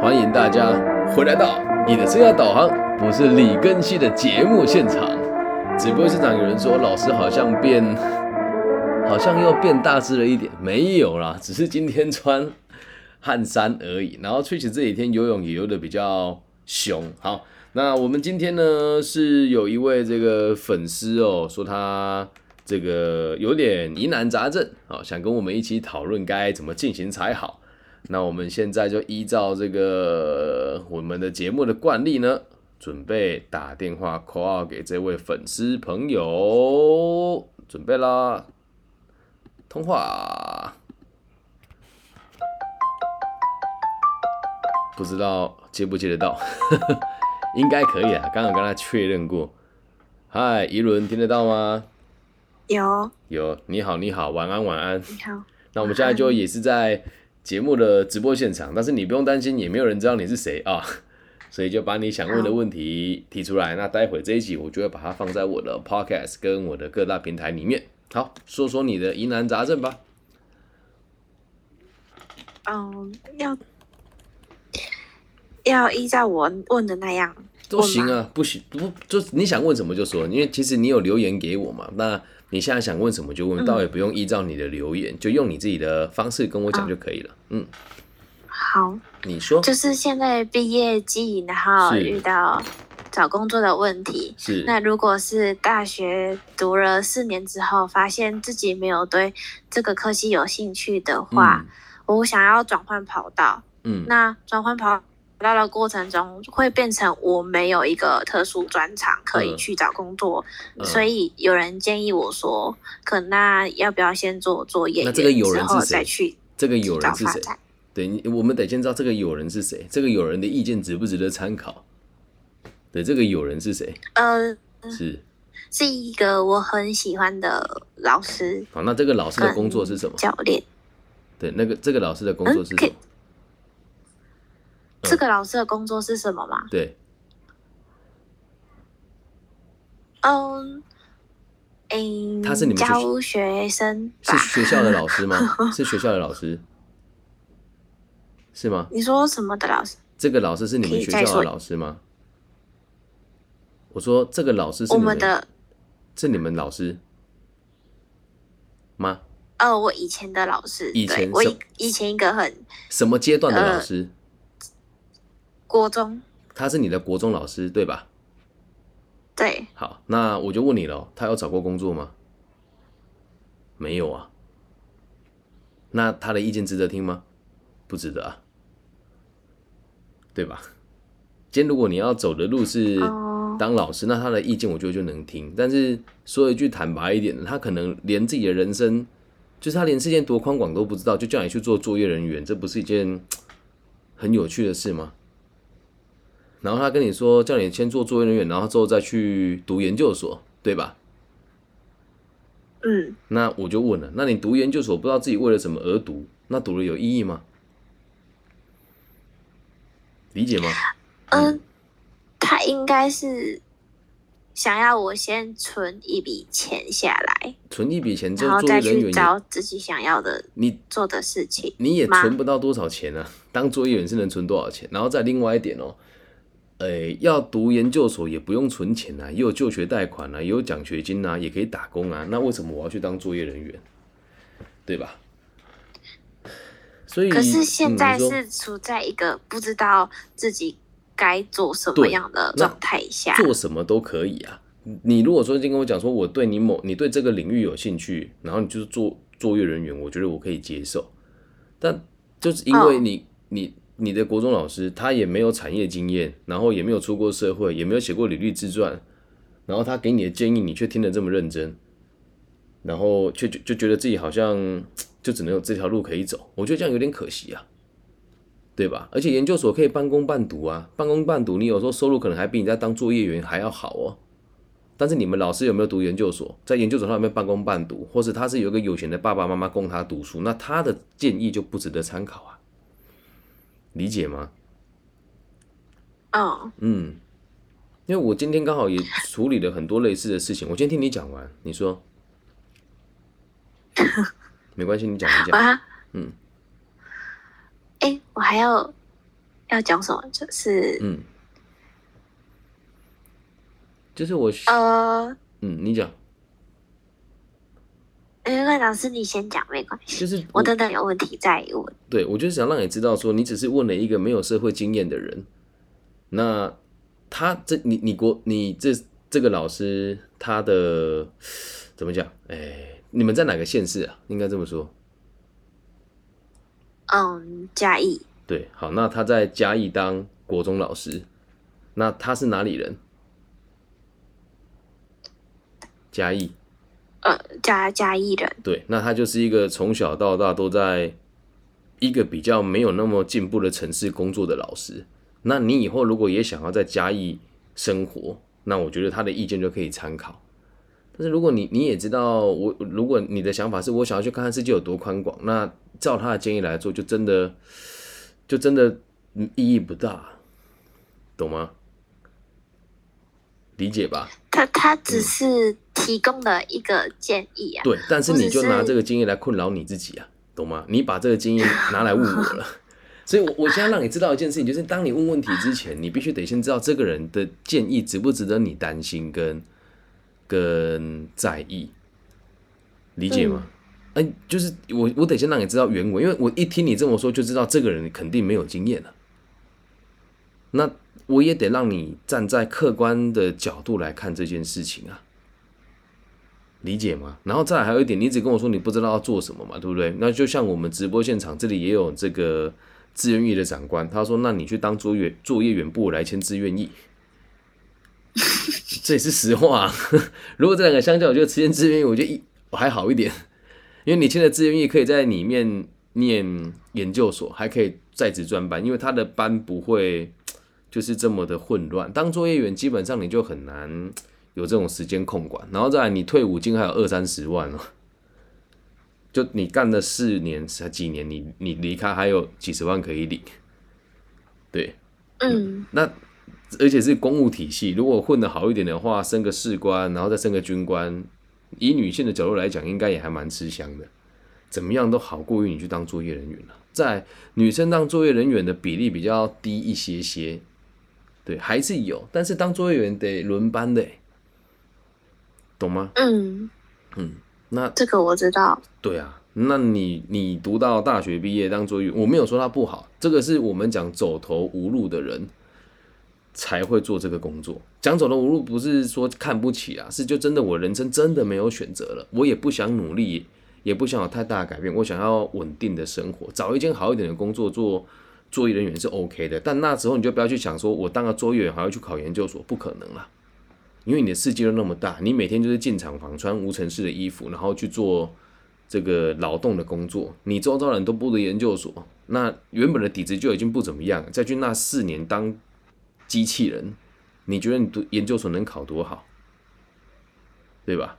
欢迎大家回来到你的生涯导航，不是李根熙的节目现场。直播现场有人说老师好像变，好像又变大只了一点，没有啦，只是今天穿汗衫而已。然后翠起这几天游泳也游的比较凶。好，那我们今天呢是有一位这个粉丝哦，说他这个有点疑难杂症，好，想跟我们一起讨论该怎么进行才好。那我们现在就依照这个我们的节目的惯例呢，准备打电话 call out 给这位粉丝朋友，准备啦，通话，不知道接不接得到，应该可以啊，刚刚跟他确认过。嗨，怡伦，听得到吗？有，有，你好，你好，晚安，晚安。你好，那我们现在就也是在节目的直播现场，但是你不用担心，也没有人知道你是谁啊，所以就把你想问的问题提出来。那待会这一集我就会把它放在我的 podcast 跟我的各大平台里面。好，说说你的疑难杂症吧。嗯，要要依照我问的那样都行啊，不行不就你想问什么就说，因为其实你有留言给我嘛，那你现在想问什么就问，倒也不用依照你的留言，就用你自己的方式跟我讲就可以了。嗯，好，你说。就是现在毕业季，然后遇到找工作的问题。是。那如果是大学读了四年之后，发现自己没有对这个科系有兴趣的话，我想要转换跑道。嗯嗯。那转换跑道的过程中，会变成我没有一个特殊专长可以嗯去找工作，嗯所以有人建议我说，可那要不要先做做演员，那这个有人是谁再去这个有人是谁？对，你我们得先知道这个有人是谁，这个有人的意见值不值得参考？对，这个有人是谁？呃，是是一个我很喜欢的老师好，那这个老师的工作是什么？教练。对，那个这个老师的工作是什么？这个老师的工作是什么吗？对，嗯，诶，他是你们教学生是？学校的老师吗？是学校的老师，是吗？你说什么的老师？这个老师是你们学校的老师吗？我说这个老师是我你们的是你们老师吗？呃，我以前的老师，以前对我以以前一个很什么阶段的老呃师？国中，他是你的国中老师对吧？对，好，那我就问你了哦，他有找过工作吗？没有啊。那他的意见值得听吗？不值得啊，对吧？今天如果你要走的路是哦当老师，那他的意见我觉得就能听。但是说一句坦白一点的，他可能连自己的人生，就是他连世界多宽广都不知道，就叫你去做作业人员，这不是一件很有趣的事吗？然后他跟你说叫你先做作业人员，然后之后再去读研究所，对吧？嗯，那我就问了，那你读研究所不知道自己为了什么而读，那读了有意义吗？理解吗？嗯，他应该是想要我先存一笔钱下来，存一笔钱之然后再去找自己想要的你做的事情。你也存不到多少钱啊？当作业员是能存多少钱？然后再另外一点哦，呃，要读研究所也不用存钱啊，也有就学贷款啊，也有奖学金啊，也可以打工啊。那为什么我要去当作业人员？对吧？所以，可是现在是处在一个不知道自己该做什么样的状态下。做什么都可以啊。你如果说今天跟我讲说我对你某你对这个领域有兴趣，然后你就是做作业人员，我觉得我可以接受。但就是因为哦你、你的国中老师他也没有产业经验，然后也没有出过社会，也没有写过履历自传，然后他给你的建议你却听得这么认真，然后却就就觉得自己好像就只能有这条路可以走，我觉得这样有点可惜啊。对吧？而且研究所可以半工半读啊，半工半读，你有时候收入可能还比你在当作业员还要好哦。但是你们老师有没有读研究所？在研究所他有没有半工半读，或是他是有一个有钱的爸爸妈妈供他读书，那他的建议就不值得参考啊？理解吗？嗯，嗯，因为我今天刚好也处理了很多类似的事情，我今天听你讲完，你说。没关系，你讲你讲，我还嗯，哎，我还要要讲什么，就是嗯，就是我呃，嗯，你讲，因为老师你先讲没关系，就是我等等有问题再问。对我就是想让你知道说，你只是问了一个没有社会经验的人，那他这你你国你这这个老师他的怎么讲？哎，你们在哪个县市啊？应该这么说。嗯，嘉义，对，好，那他在嘉义当国中老师，那他是哪里人？嘉义，呃，嘉嘉义人，对，那他就是一个从小到大都在一个比较没有那么进步的城市工作的老师。那你以后如果也想要在嘉义生活，那我觉得他的意见就可以参考。但是如果你你也知道我，如果你的想法是我想要去看看世界有多宽广，那照他的建议来做，就真的就真的意义不大，懂吗？理解吧？他他只是提供了一个建议啊。对，但是你就拿这个经验来困扰你自己啊，懂吗？你把这个经验拿来问我了，所以我我现在让你知道一件事情，就是当你问问题之前，你必须得先知道这个人的建议值不值得你担心跟跟在意，理解吗？哎、就是我我得先让你知道原委，因为我一听你这么说，就知道这个人肯定没有经验了。那我也得让你站在客观的角度来看这件事情啊。理解吗？然后再来还有一点，你只跟我说你不知道要做什么嘛，对不对？那就像我们直播现场这里也有这个志愿役的长官，他说：“那你去当作业作业员部我来签志愿役。”这也是实话、啊。如果这两个相较，我觉得签志愿役，我觉得一我还好一点，因为你签的志愿役可以在里面念研究所，还可以在职专班，因为他的班不会就是这么的混乱。当作业员基本上你就很难有这种时间控管，然后再来你退伍金还有二三十万哦，就你干了四年才几年，你你离开还有几十万可以领，对，嗯，那而且是公务体系，如果混得好一点的话，升个士官，然后再升个军官，以女性的角度来讲，应该也还蛮吃香的。怎么样都好过于你去当作业人员了。在女生当作业人员的比例比较低一些些，对，还是有，但是当作业员得轮班的欸，懂吗？嗯，那这个我知道。对啊，那你你读到大学毕业当作业员，我没有说他不好，这个是我们讲走投无路的人才会做这个工作。讲走投无路不是说看不起啊，是就真的我人生真的没有选择了，我也不想努力，也不想有太大的改变，我想要稳定的生活，找一间好一点的工作做。作业人员是 OK 的，但那时候你就不要去想说，我当个作业员还要去考研究所，不可能啦。因为你的世界都那么大，你每天就是进厂房穿无尘室的衣服，然后去做这个劳动的工作，你周遭人都不读研究所，那原本的底子就已经不怎么样，再去那四年当机器人，你觉得你读研究所能考多好？对吧？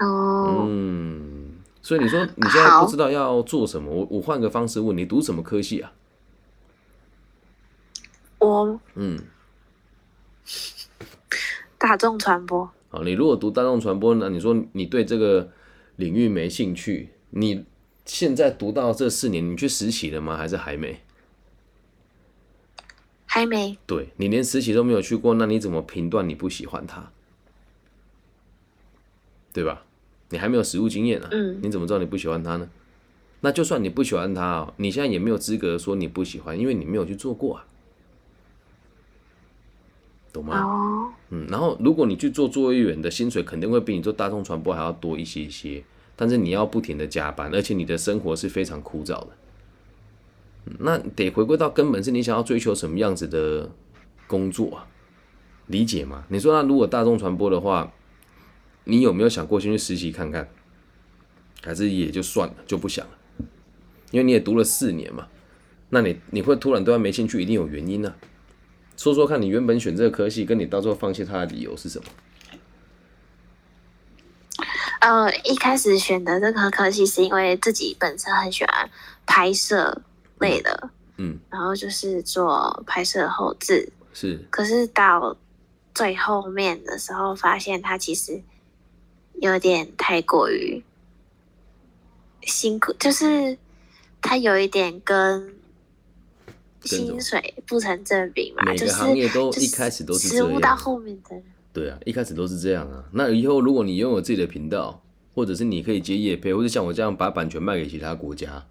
哦，嗯，所以你说你现在不知道要做什么，我我换个方式问你，读什么科系啊？我嗯，大众传播，好，你如果读大众传播呢，你说你对这个领域没兴趣，你现在读到这四年，你去实习了吗？还是还没？还没。对你连实习都没有去过，那你怎么评断你不喜欢它？对吧？你还没有实务经验啊，嗯你怎么知道你不喜欢它呢？那就算你不喜欢它哦，你现在也没有资格说你不喜欢，因为你没有去做过啊，懂吗？哦，嗯，然后如果你去做作业员的薪水肯定会比你做大众传播还要多一些些，但是你要不停的加班，而且你的生活是非常枯燥的。嗯那得回归到根本，是你想要追求什么样子的工作啊？理解吗？你说那如果大众传播的话，你有没有想过先去实习看看？还是也就算了，就不想了？因为你也读了四年嘛，那你你会突然对他没兴趣，一定有原因啊。说说看你原本选这个科系，跟你到最后放弃它的理由是什么？呃，一开始选的这个科系是因为自己本身很喜欢拍摄类的，嗯，然后就是做拍摄后置。是，可是到最后面的时候，发现它其实有点太过于辛苦，就是它有一点跟薪水不成正比嘛，每个行业都一开始都是这样物到后面的，对啊，一开始都是这样啊。那以后如果你拥有自己的频道，或者是你可以接业配，或者像我这样把版权卖给其他国家，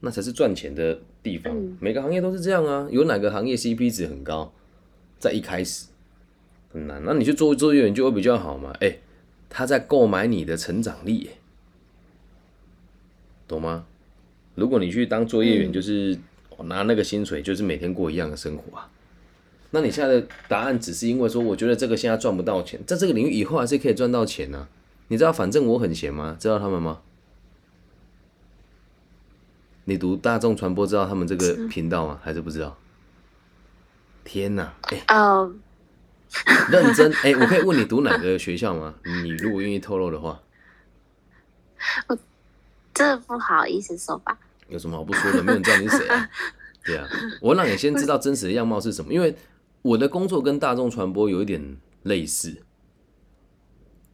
那才是赚钱的地方。嗯每个行业都是这样啊。有哪个行业 CP 值很高，在一开始很难？那你去做作业员就会比较好嘛？哎、他在购买你的成长力、哎懂吗？如果你去当作业员，嗯就是拿那个薪水，就是每天过一样的生活啊。那你现在的答案只是因为说，我觉得这个现在赚不到钱，在这个领域以后还是可以赚到钱呢、你知道，反正我很闲吗？知道他们吗？你读大众传播知道他们这个频道吗？还是不知道？天哪！哎、哦，认真哎、我可以问你读哪个学校吗？你如果愿意透露的话，这不好意思说吧，有什么好不说的？没有人知道你是谁？对啊，我让你先知道真实的样貌是什么，因为我的工作跟大众传播有一点类似，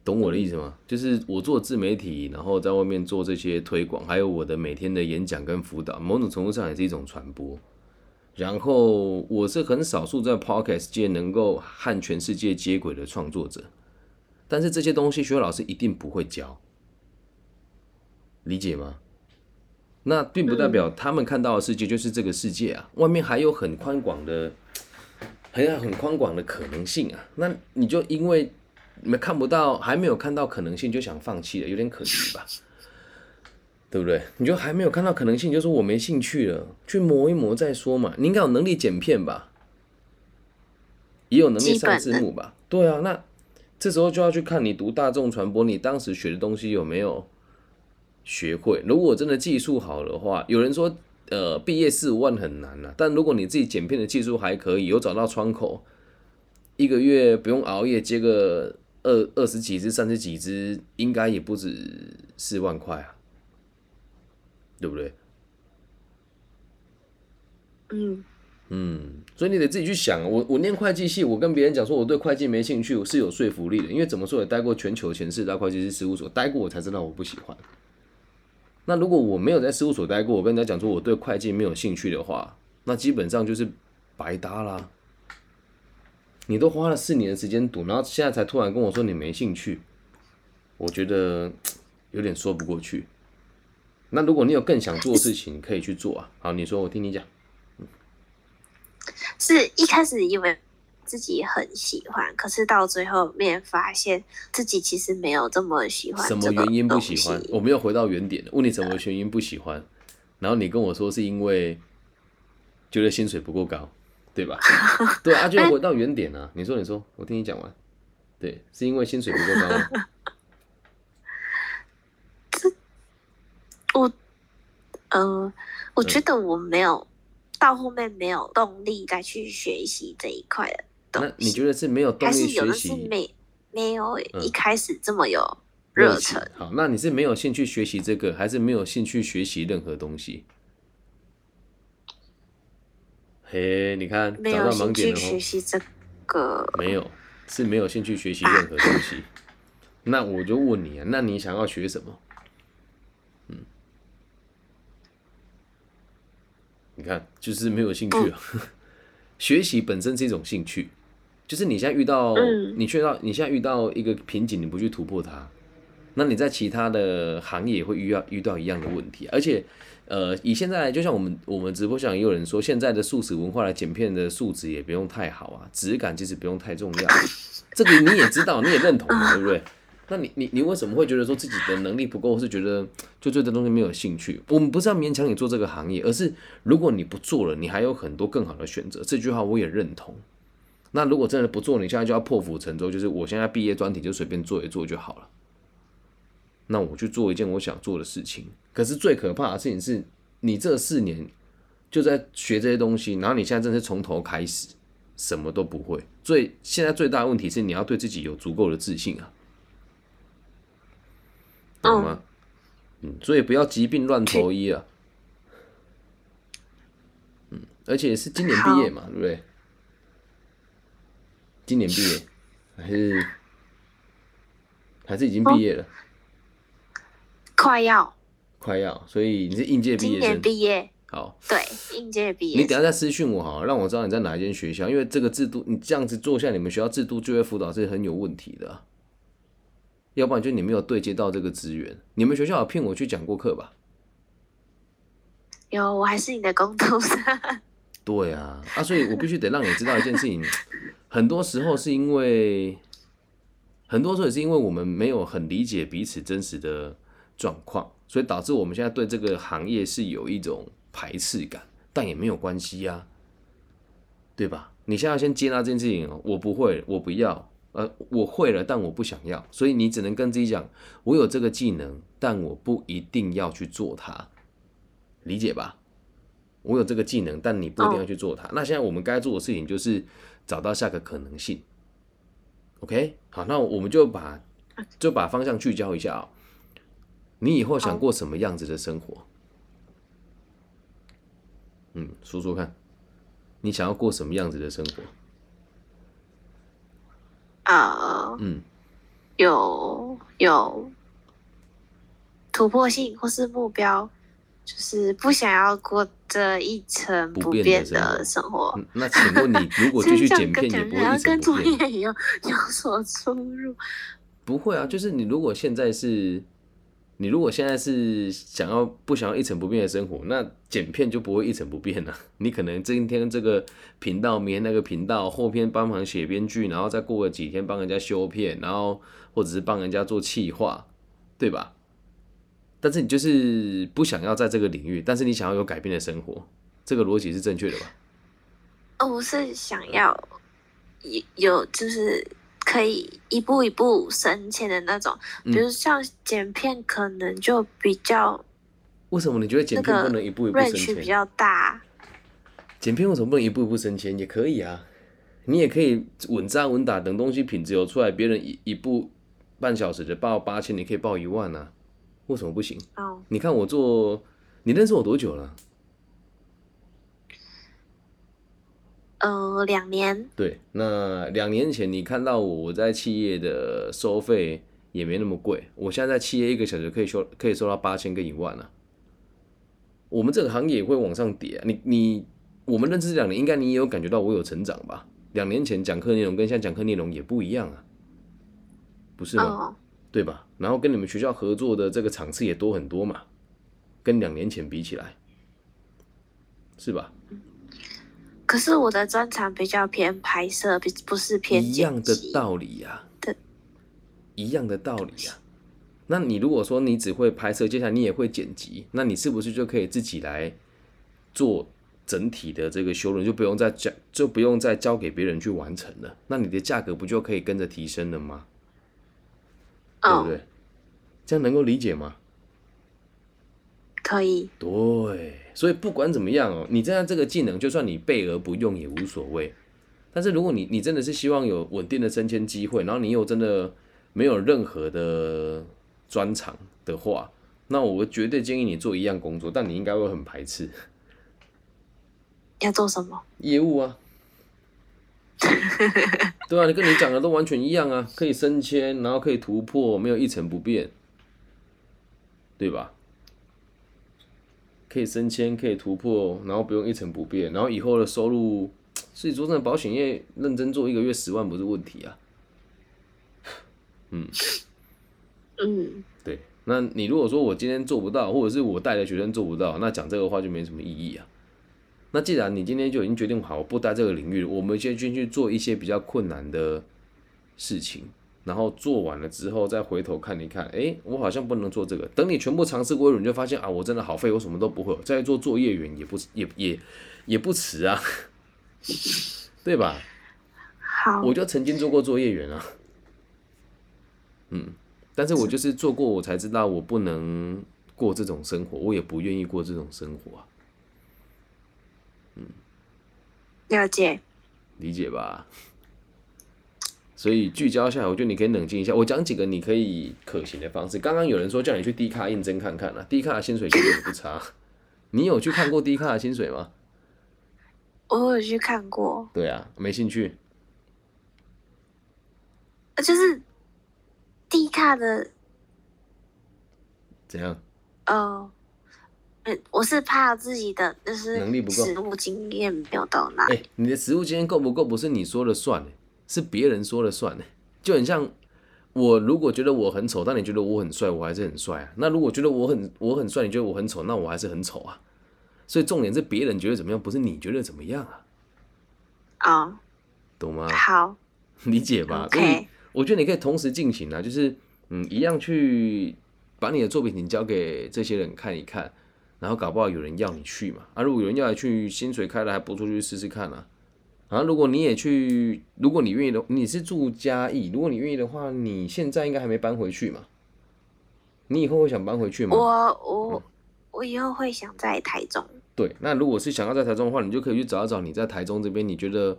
懂我的意思吗？就是我做自媒体，然后在外面做这些推广，还有我的每天的演讲跟辅导，某种程度上也是一种传播。然后我是很少数在 podcast 界能够和全世界接轨的创作者，但是这些东西学校老师一定不会教，理解吗？那并不代表他们看到的世界就是这个世界啊，外面还有很宽广的，还有很宽广的可能性啊。那你就因为没看不到，还没有看到可能性，就想放弃了，有点可惜吧？对不对？你就还没有看到可能性，就说我没兴趣了，去磨一磨再说嘛。你应该有能力剪片吧？也有能力上字幕吧？对啊，那这时候就要去看你读大众传播，你当时学的东西有没有学会？如果真的技术好的话，有人说，呃，毕业四五万很难啊。但如果你自己剪片的技术还可以，有找到窗口，一个月不用熬夜接个二二十几只、三十几只，应该也不止四万块啊，对不对？嗯，嗯，所以你得自己去想。我我念会计系，我跟别人讲说我对会计没兴趣，我是有说服力的，因为怎么说也待过全球前四大会计师事务所，待过我才知道我不喜欢。那如果我没有在事务所待过，我跟人家讲说我对会计没有兴趣的话，那基本上就是白搭啦。你都花了四年的时间读，然后现在才突然跟我说你没兴趣，我觉得有点说不过去。那如果你有更想做的事情，可以去做啊。好，你说，我听你讲。是一开始以为自己很喜欢，可是到最后面发现自己其实没有这么喜欢。什么原因不喜欢？我没有回到原点了，问你什么原因不喜欢，然后你跟我说是因为觉得薪水不够高，对吧？对啊，就回到原点啊。你说，你说，我听你讲完。对，是因为薪水不够高吗？我，呃，我觉得我没有、到后面没有动力再去学习这一块的东西。那你觉得是没有动还力是有的是学习？没没有嗯一开始这么有热情忱？好，那你是没有兴趣学习这个，还是没有兴趣学习任何东西？嘿，你看没有找到盲兴趣点了哦。学习这个，没有，是没有兴趣学习任何东西。那我就问你啊，那你想要学什么？嗯，你看，就是没有兴趣啊。学习本身是一种兴趣，就是你现在遇到，嗯你遇到，你现在遇到一个瓶颈，你不去突破它，那你在其他的行业也会遇到遇到一样的问题，而且。呃，以现在就像我们我们直播上也有人说，现在的素食文化的剪片的素质也不用太好啊，质感其实不用太重要。这个你也知道，你也认同嘛，对不对？那你你你为什么会觉得说自己的能力不够，或是觉得就对这东西没有兴趣？我们不是要勉强你做这个行业，而是如果你不做了，你还有很多更好的选择。这句话我也认同。那如果真的不做，你现在就要破釜沉舟，就是我现在毕业专题就随便做一做就好了。那我去做一件我想做的事情。可是最可怕的事情是，你这四年就在学这些东西，然后你现在真的是从头开始，什么都不会。最现在最大的问题是，你要对自己有足够的自信啊，懂吗？嗯，所以不要疾病乱投医啊。嗯，而且是今年毕业嘛，对不对？今年毕业 还是还是已经毕业了？快要快要，所以你是应届毕今年业生。毕业，好，对，应届毕业生。你等一下再私讯我好，让我知道你在哪一间学校，因为这个制度你这样子做下，你们学校制度就业辅导是很有问题的啊、要不然就你没有对接到这个资源。你们学校有骗我去讲过课吧？有，我还是你的工读生。对啊，啊，所以我必须得让你知道一件事情，很多时候是因为，很多时候也是因为我们没有很理解彼此真实的状况，所以导致我们现在对这个行业是有一种排斥感，但也没有关系呀、对吧？你现在先接纳这件事情，我不会，我不要，呃，我会了，但我不想要，所以你只能跟自己讲，我有这个技能，但我不一定要去做它，理解吧？我有这个技能，但你不一定要去做它。那现在我们该做的事情就是找到下个可能性。OK，好，那我们就把就把方向聚焦一下哦。你以后想过什么样子的生活？嗯，说说看，你想要过什么样子的生活？呃，嗯，有有突破性或是目标，就是不想要过这一成不变的生活那请问你如果 继续剪片，也不会一跟讲起来跟作成不变？业有有所出入。不会啊，就是你如果现在是，你如果现在是想要不想要一成不变的生活，那剪片就不会一成不变了、你可能今天这个频道，明天那个频道，后天帮忙写编剧，然后再过个几天帮人家修片，然后或者是帮人家做企划，对吧？但是你就是不想要在这个领域，但是你想要有改变的生活，这个逻辑是正确的吧？哦，我是想要有有就是可以一步一步升迁的那种，嗯比如像剪片，可能就比较为什么你觉得剪片不能一步一步升 range 比迁？较大。剪片为什么不能一步一步升迁？也可以啊，你也可以稳扎稳打，等东西品质有出来，别人一一步半小时的报八千，你可以报一万啊，为什么不行？哦，你看我做，你认识我多久了？呃，两年，对，那两年前你看到我，我在企业的收费也没那么贵，我现在在企业一个小时可以收可以收到八千跟一万啊。我们这个行业也会往上叠、啊，你你我们认识这两年，应该你也有感觉到我有成长吧？两年前讲课内容跟现在讲课内容也不一样啊，不是吗？哦，对吧？然后跟你们学校合作的这个场次也多很多嘛，跟两年前比起来，是吧？可是我的专长比较偏拍摄，不不是偏一样的。道理呀、对，一样的道理呀、那你如果说你只会拍摄，接下来你也会剪辑，那你是不是就可以自己来做整体的这个修容，就不用再交，就不用再交给别人去完成了？那你的价格不就可以跟着提升了吗？对不哦，对？这样能够理解吗？可以。对，所以不管怎么样哦，你现在这个技能，就算你备而不用也无所谓。但是如果你你真的是希望有稳定的升迁机会，然后你又真的没有任何的专长的话，那我绝对建议你做一样工作，但你应该会很排斥要做什么？业务啊。对啊，你跟你讲的都完全一样啊，可以升迁，然后可以突破，没有一成不变，对吧？可以升迁，可以突破，然后不用一成不变，然后以后的收入，所以说真的保险业认真做一个月十万不是问题啊。嗯，对，那你如果说我今天做不到，或者是我带的学生做不到，那讲这个话就没什么意义啊。那既然你今天就已经决定好我不待这个领域了，我们先先去做一些比较困难的事情，然后做完了之后再回头看一看，诶，我好像不能做这个。等你全部尝试过一轮，你就发现啊，我真的好废，我什么都不会，再做作业员也不也也也不迟啊，对吧？好，我就曾经做过作业员啊，嗯，但是我就是做过，我才知道我不能过这种生活，我也不愿意过这种生活啊，了解。理解吧？所以聚焦下来，我觉得你可以冷静一下。我讲几个你可以可行的方式。刚刚有人说叫你去 D 卡应征看看啊，D 卡的薪水其实也不差。你有去看过 D 卡的薪水吗？我有去看过，对啊，没兴趣。呃就是低卡的怎样？呃嗯，我是怕自己的就是能力不够实务经验没有到那哎、里。你的实务经验够不够，不是你说了算的，是别人说了算的。就很像我如果觉得我很丑，但你觉得我很帅，我还是很帅啊。那如果觉得我很我很帅，你觉得我很丑，那我还是很丑啊。所以重点是别人觉得怎么样，不是你觉得怎么样啊，哦，懂吗？好 理解吧？所以我觉得你可以同时进行啊，就是嗯，一样去把你的作品你交给这些人看一看，然后搞不好有人要你去嘛。啊，如果有人要你去，薪水开的还不错，就去试试看啊。啊，如果你也去，如果你愿意的，你是住嘉义，如果你愿意的话，你现在应该还没搬回去嘛？你以后会想搬回去吗？我我我以后会想在台中。对，那如果是想要在台中的话，你就可以去找一找你在台中这边你觉得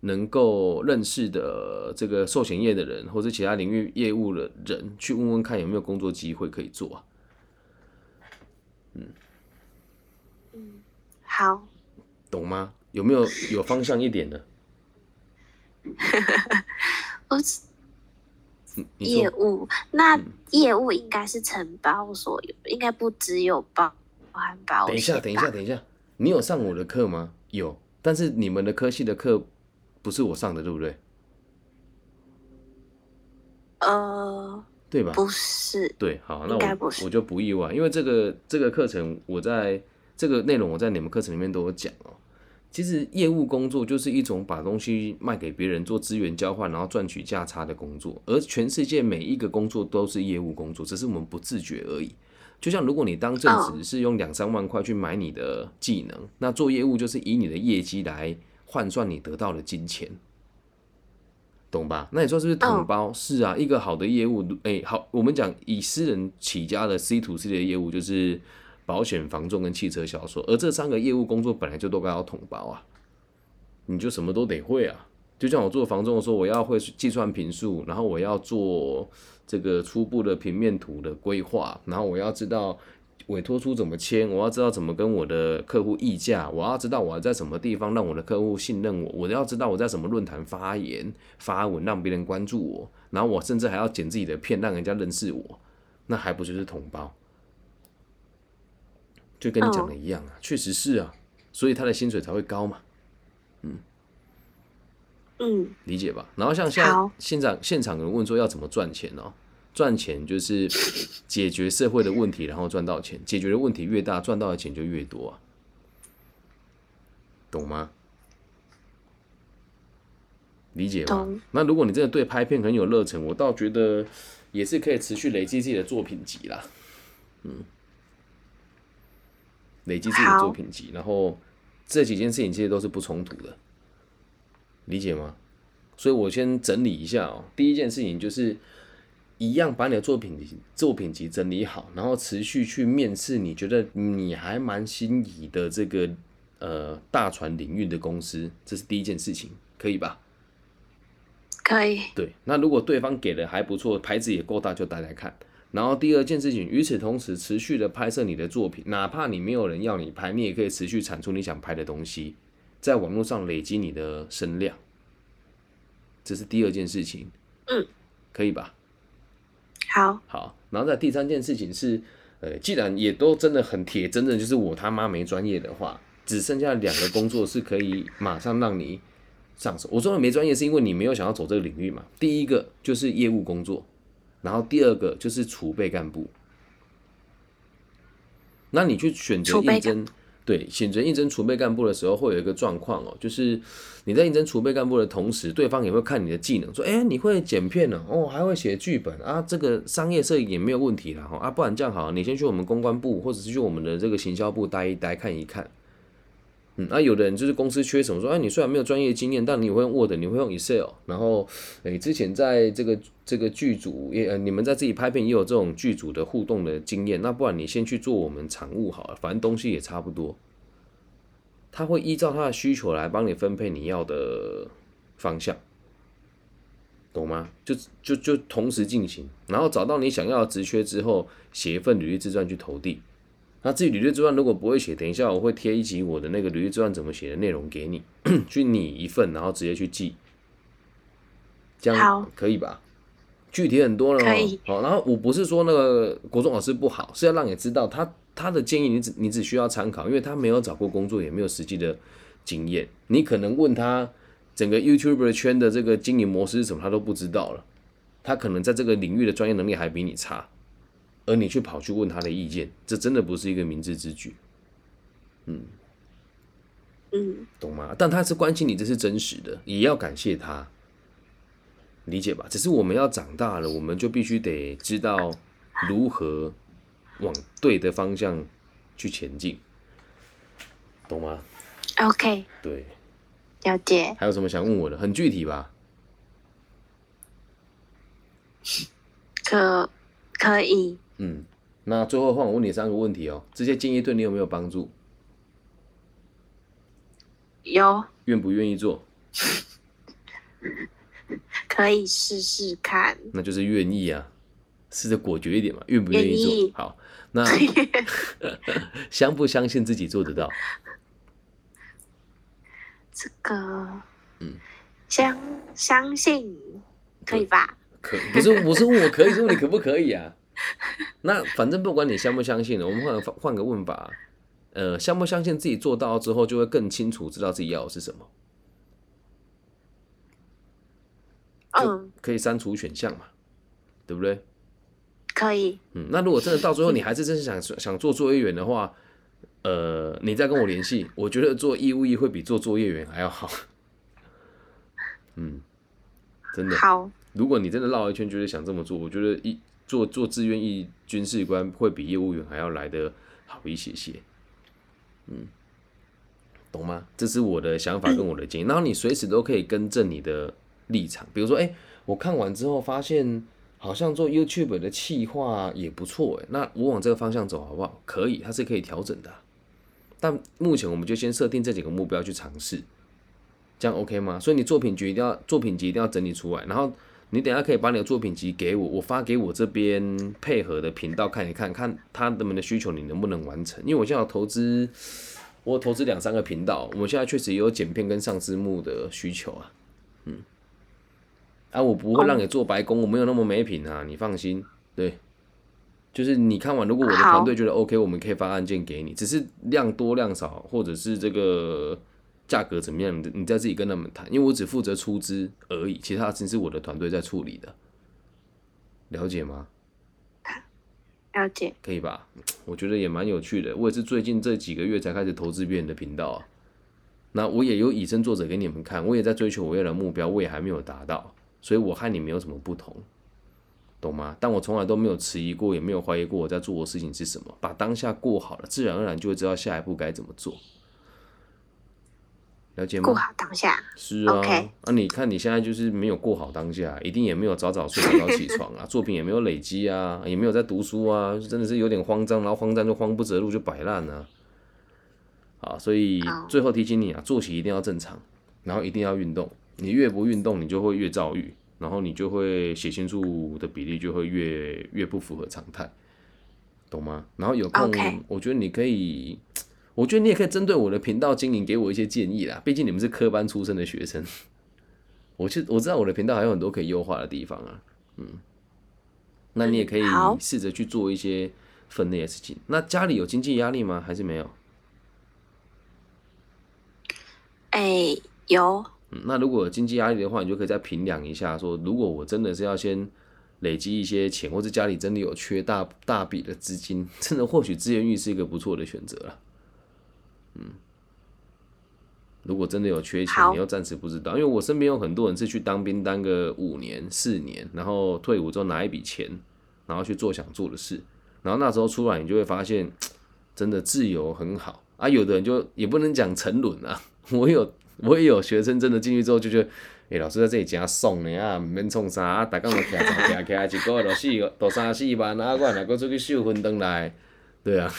能够认识的这个寿险业的人，或者其他领域业务的人，去问问看有没有工作机会可以做啊。好，懂吗？有没有有方向一点的？我嗯你说嗯业务，那业务应该是承包所有，应该不只有包含保险。等一下，等一下，等一下，你有上我的课吗？有，但是你们的科系的课不是我上的，对不对？呃，对吧？不是，对，好，那我应该不是我就不意外，因为这个这个课程我在这个内容我在你们课程里面都有讲哦。其实业务工作就是一种把东西卖给别人做资源交换，然后赚取价差的工作，而全世界每一个工作都是业务工作，只是我们不自觉而已。就像如果你当正职是用两三万块去买你的技能，那做业务就是以你的业绩来换算你得到的金钱。懂吧？那你说是不是统包？是啊，一个好的业务，哎、好，我们讲以私人起家的 C to C 的业务，就是保险、房仲跟汽车销售，而这三个业务工作本来就都该要统包啊，你就什么都得会啊。就像我做房仲的时候，我要会计算平数，然后我要做这个初步的平面图的规划，然后我要知道委托书怎么签，我要知道怎么跟我的客户议价，我要知道我在什么地方让我的客户信任我，我要知道我在什么论坛发言发文让别人关注我，然后我甚至还要剪自己的片让人家认识我，那还不就是统包？就跟你讲的一样啊，确实是啊，所以他的薪水才会高嘛。嗯嗯，理解吧？然后像现在现场现场有人问说要怎么赚钱哦？赚钱就是解决社会的问题，然后赚到钱。解决的问题越大，赚到的钱就越多啊，懂吗？理解吗？那如果你真的对拍片很有热忱，我倒觉得也是可以持续累积自己的作品集啦。嗯，累积自己的作品集，然后这几件事情其实都是不冲突的。理解吗？所以我先整理一下哦。第一件事情就是，一样把你的作品集作品集整理好，然后持续去面试你觉得你还蛮心仪的这个呃大船领域的公司，这是第一件事情，可以吧？可以，对，那如果对方给的还不错，牌子也够大，就带来看。然后第二件事情，与此同时，持续的拍摄你的作品，哪怕你没有人要你拍，你也可以持续产出你想拍的东西，在网络上累积你的声量。这是第二件事情，嗯，可以吧？好，好，然后在第三件事情是，呃，既然也都真的很铁，真的就是我他妈没专业的话，只剩下两个工作是可以马上让你上手。我说的没专业，是因为你没有想要走这个领域嘛。第一个就是业务工作，然后第二个就是储备干部。那你去选择应征，对，选择应征储备干部的时候，会有一个状况哦，就是你在应征储备干部的同时，对方也会看你的技能，说，哎、你会剪片呢、哦，还会写剧本啊，这个商业摄影也没有问题啦，哈，啊，不然这样好，你先去我们公关部，或者是去我们的这个行销部待一待，看一看。嗯，那、有的人就是公司缺什么，说，哎，你虽然没有专业经验，但你会用 Word，你会用 Excel，然后，哎，之前在这个这个剧组也，你们在自己拍片也有这种剧组的互动的经验，那不然你先去做我们场务好了，反正东西也差不多。他会依照他的需求来帮你分配你要的方向，懂吗？就就就同时进行，然后找到你想要的职缺之后，写一份履历自传去投递。那至于履历自传如果不会写，等一下我会贴一集我的那个履历自传怎么写的内容给你，去拟一份，然后直接去寄，这样可以吧？具体很多了哦。好，然后我不是说那个国中老师不好，是要让你知道他他的建议你只你只需要参考，因为他没有找过工作，也没有实际的经验。你可能问他整个 YouTuber 圈的这个经营模式是什么，他都不知道了。他可能在这个领域的专业能力还比你差，而你去跑去问他的意见，这真的不是一个明智之举。嗯，懂吗？但他是关心你，这是真实的，也要感谢他，理解吧？只是我们要长大了，我们就必须得知道如何往对的方向去前进，懂吗？OK，对，了解。还有什么想问我的？很具体吧？可可以，嗯，那最后换我问你三个问题哦，这些建议对你有没有帮助？有愿不愿意做？可以试试看。那就是愿意啊，试着果决一点嘛，愿不愿意做？好，那 相不相信自己做得到？这个，嗯，相相信可以吧？可不是我是问我可以，是问你可不可以啊？那反正不管你相不相信了，我们换个换个问法，呃，相不相信自己做到之后，就会更清楚知道自己要的是什么，就嗯，可以删除选项嘛，对不对？可以。嗯，那如果真的到最后你还是真是想想做作业员的话，呃，你再跟我联系，我觉得做义务役会比做作业员还要好。嗯，真的。好，如果你真的绕一圈，觉得想这么做，我觉得一做做志愿役军事官会比业务员还要来的好一些些。嗯，懂吗？这是我的想法跟我的建议。然后你随时都可以更正你的立场，比如说，哎、我看完之后发现好像做 YouTube 的企划也不错，哎，那我往这个方向走好不好？可以，它是可以调整的、但目前我们就先设定这几个目标去尝试，这样 OK 吗？所以你作品集一定要作品集一定要整理出来，然后你等下可以把你的作品集给我，我发给我这边配合的频道看一看，看他们的需求你能不能完成。因为我现在有投资，我投资两三个频道，我们现在确实也有剪片跟上字幕的需求啊，嗯，啊，我不会让你做白工，我没有那么没品啊，你放心，对。就是你看完，如果我的团队觉得 OK，我们可以发案件给你，只是量多量少，或者是这个价格怎么样，你你再自己跟他们谈，因为我只负责出资而已，其他的事情是我的团队在处理的，了解吗？了解。可以吧？我觉得也蛮有趣的，我也是最近这几个月才开始投资别人的频道啊。那我也有以身作则给你们看，我也在追求我要的目标，我也还没有达到，所以我和你没有什么不同，懂吗？但我从来都没有迟疑过，也没有怀疑过我在做的事情是什么，把当下过好了，自然而然就会知道下一步该怎么做。了解吗？过好当下。是啊 OK 那、你看你现在就是没有过好当下，一定也没有早早睡、早早起床啊，作品也没有累积啊，也没有在读书啊，真的是有点慌张，然后慌张就慌不择路，就摆烂啊。好，所以最后提醒你啊，作息一定要正常，然后一定要运动。你越不运动，你就会越躁郁，然后你就会血清素的比例就会越越不符合常态，懂吗？然后有空我觉得你可以，我觉得你也可以针对我的频道经营给我一些建议啦。毕竟你们是科班出身的学生，我其实我知道我的频道还有很多可以优化的地方啊，嗯，那你也可以试着去做一些分内的事情。那家里有经济压力吗？还是没有？哎，有。嗯，那如果有经济压力的话，你就可以再评量一下，说如果我真的是要先累积一些钱，或者家里真的有缺大大笔的资金，真的或许资源域是一个不错的选择了。嗯，如果真的有缺钱，你又暂时不知道，因为我身边有很多人是去当兵当个五年、四年，然后退伍之后拿一笔钱，然后去做想做的事，然后那时候出来，你就会发现，真的自由很好啊。有的人就也不能讲沉沦啊，我有我也有学生真的进去之后就觉得，诶、老师在这里真爽呢啊，毋免创啥，啊，逐工就徛徛徛徛，一个月就四就三四万啊，我若搁出去秀分灯来，对啊，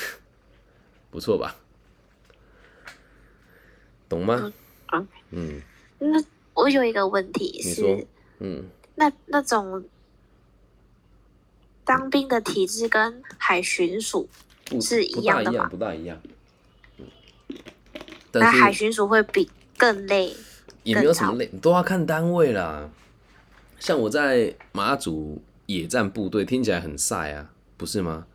不错吧？懂吗？嗯嗯那我有一个问题是，嗯，那那种当兵的体制跟海巡署，是一不大一样，的吗不大一样。嗯，那海巡署会比更累。也没有什么累，都要看单位啦。像我在马祖野战部队，听起来很晒啊，不是吗？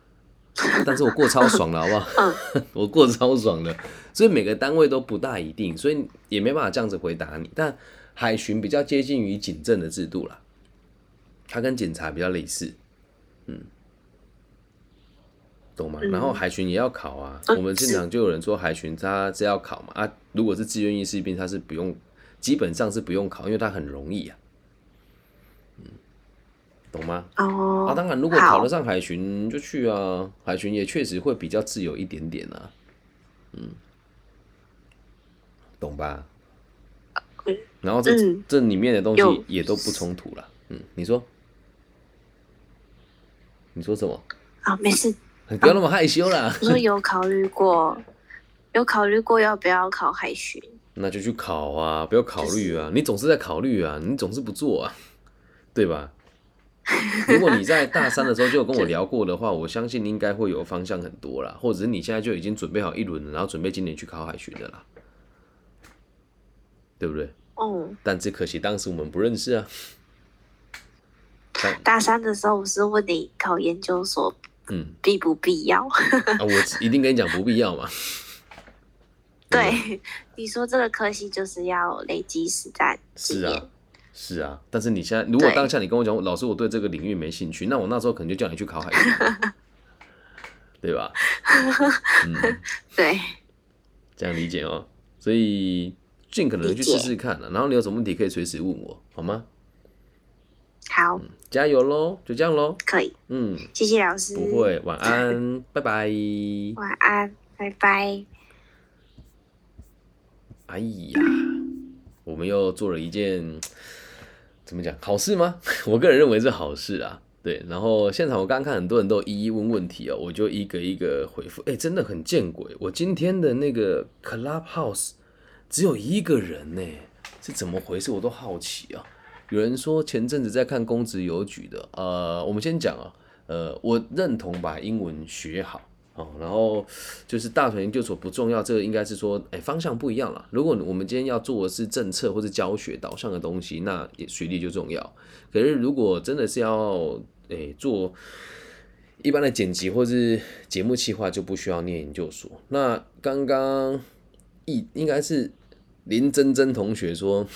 但是我过超爽了，好不好？我过超爽了，所以每个单位都不大一定，所以也没办法这样子回答你。但海巡比较接近于警政的制度啦，它跟警察比较类似，嗯，懂吗？然后海巡也要考啊，我们现场就有人说海巡他是要考嘛啊，如果是自愿役士兵，他是不用，基本上是不用考，因为他很容易啊。懂吗？哦，啊，当然，如果考得上海巡就去啊，海巡也确实会比较自由一点点啊，嗯，懂吧？然后这这里面的东西也都不冲突了，嗯，你说，你说什么？啊，没事，你 不要那么害羞啦。我说有考虑过，有考虑过要不要考海巡，那就去考啊，不要考虑啊，你总是在考虑啊，你总是不做啊，对吧？如果你在大三的时候就有跟我 聊过的话，我相信应该会有方向很多啦，或者是你现在就已经准备好一轮了，然后准备今年去考海巡的啦，对不对？嗯。但只可惜当时我们不认识啊。大三的时候我是问你考研究所，嗯，必不必要？啊，我一定跟你讲不必要嘛。对，你说这个科系就是要累积实战是啊。是啊，但是你现在如果当下你跟我讲，老师我对这个领域没兴趣，那我那时候可能就叫你去考海军，对吧？嗯，对，这样理解哦。所以尽可能去试试看了，然后你有什么问题可以随时问我，好吗？好，加油喽！就这样喽。可以，嗯，谢谢老师。不会，晚安，拜拜。晚安，拜拜。哎呀，我们又做了一件。怎么讲好事吗？我个人认为是好事啊。对，然后现场我刚刚看很多人都一一问问题哦，我就一个一个回复。哎，真的很见鬼！我今天的那个 Clubhouse 只有一个人呢，是怎么回事？我都好奇啊。有人说前阵子在看公职邮局的，呃，我们先讲啊，呃，我认同把英文学好。哦，然后就是大学研究所不重要，这个应该是说，哎，方向不一样了。如果我们今天要做的是政策或者教学导向的东西，那学历就重要。可是如果真的是要，哎，做一般的剪辑或是节目企划，就不需要念研究所。那刚刚一应该是林真真同学说，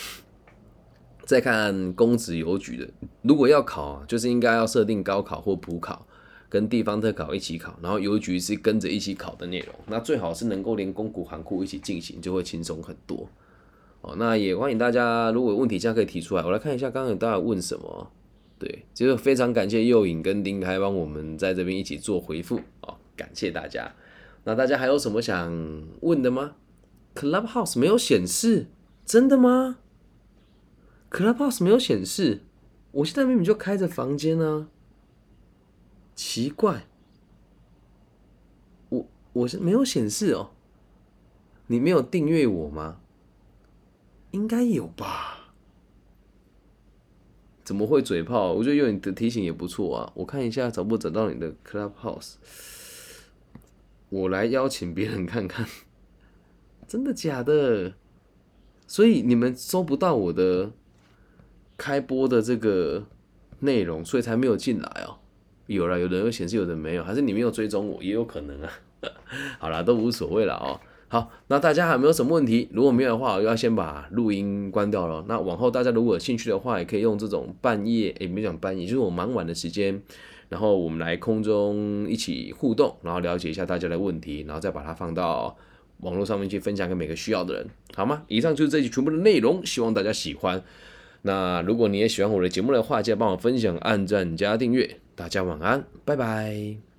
在看公职邮局的，如果要考，就是应该要设定高考或普考。跟地方特考一起考，然后邮局是跟着一起考的内容，那最好是能够连公股行库一起进行，就会轻松很多。哦，那也欢迎大家，如果有问题，现在可以提出来，我来看一下刚刚大家问什么。对，就是非常感谢右影跟丁开帮我们在这边一起做回复哦，感谢大家。那大家还有什么想问的吗？Clubhouse 没有显示，真的吗？Clubhouse 没有显示，我现在明明就开着房间呢。奇怪，我我是没有显示哦。你没有订阅我吗？应该有吧？怎么会嘴炮？我觉得有你的提醒也不错啊。我看一下找不找到你的 Clubhouse，我来邀请别人看看。真的假的？所以你们收不到我的开播的这个内容，所以才没有进来哦。有了，有的有显示，有的没有，还是你没有追踪我，也有可能啊。好了，都无所谓了哦。好，那大家还有没有什么问题？如果没有的话，我要先把录音关掉了。那往后大家如果有兴趣的话，也可以用这种半夜，诶，没讲半夜，就是我忙晚的时间，然后我们来空中一起互动，然后了解一下大家的问题，然后再把它放到网络上面去分享给每个需要的人，好吗？以上就是这期全部的内容，希望大家喜欢。那如果你也喜欢我的节目的话，记得帮我分享、按赞加订阅。大家晚安，拜拜。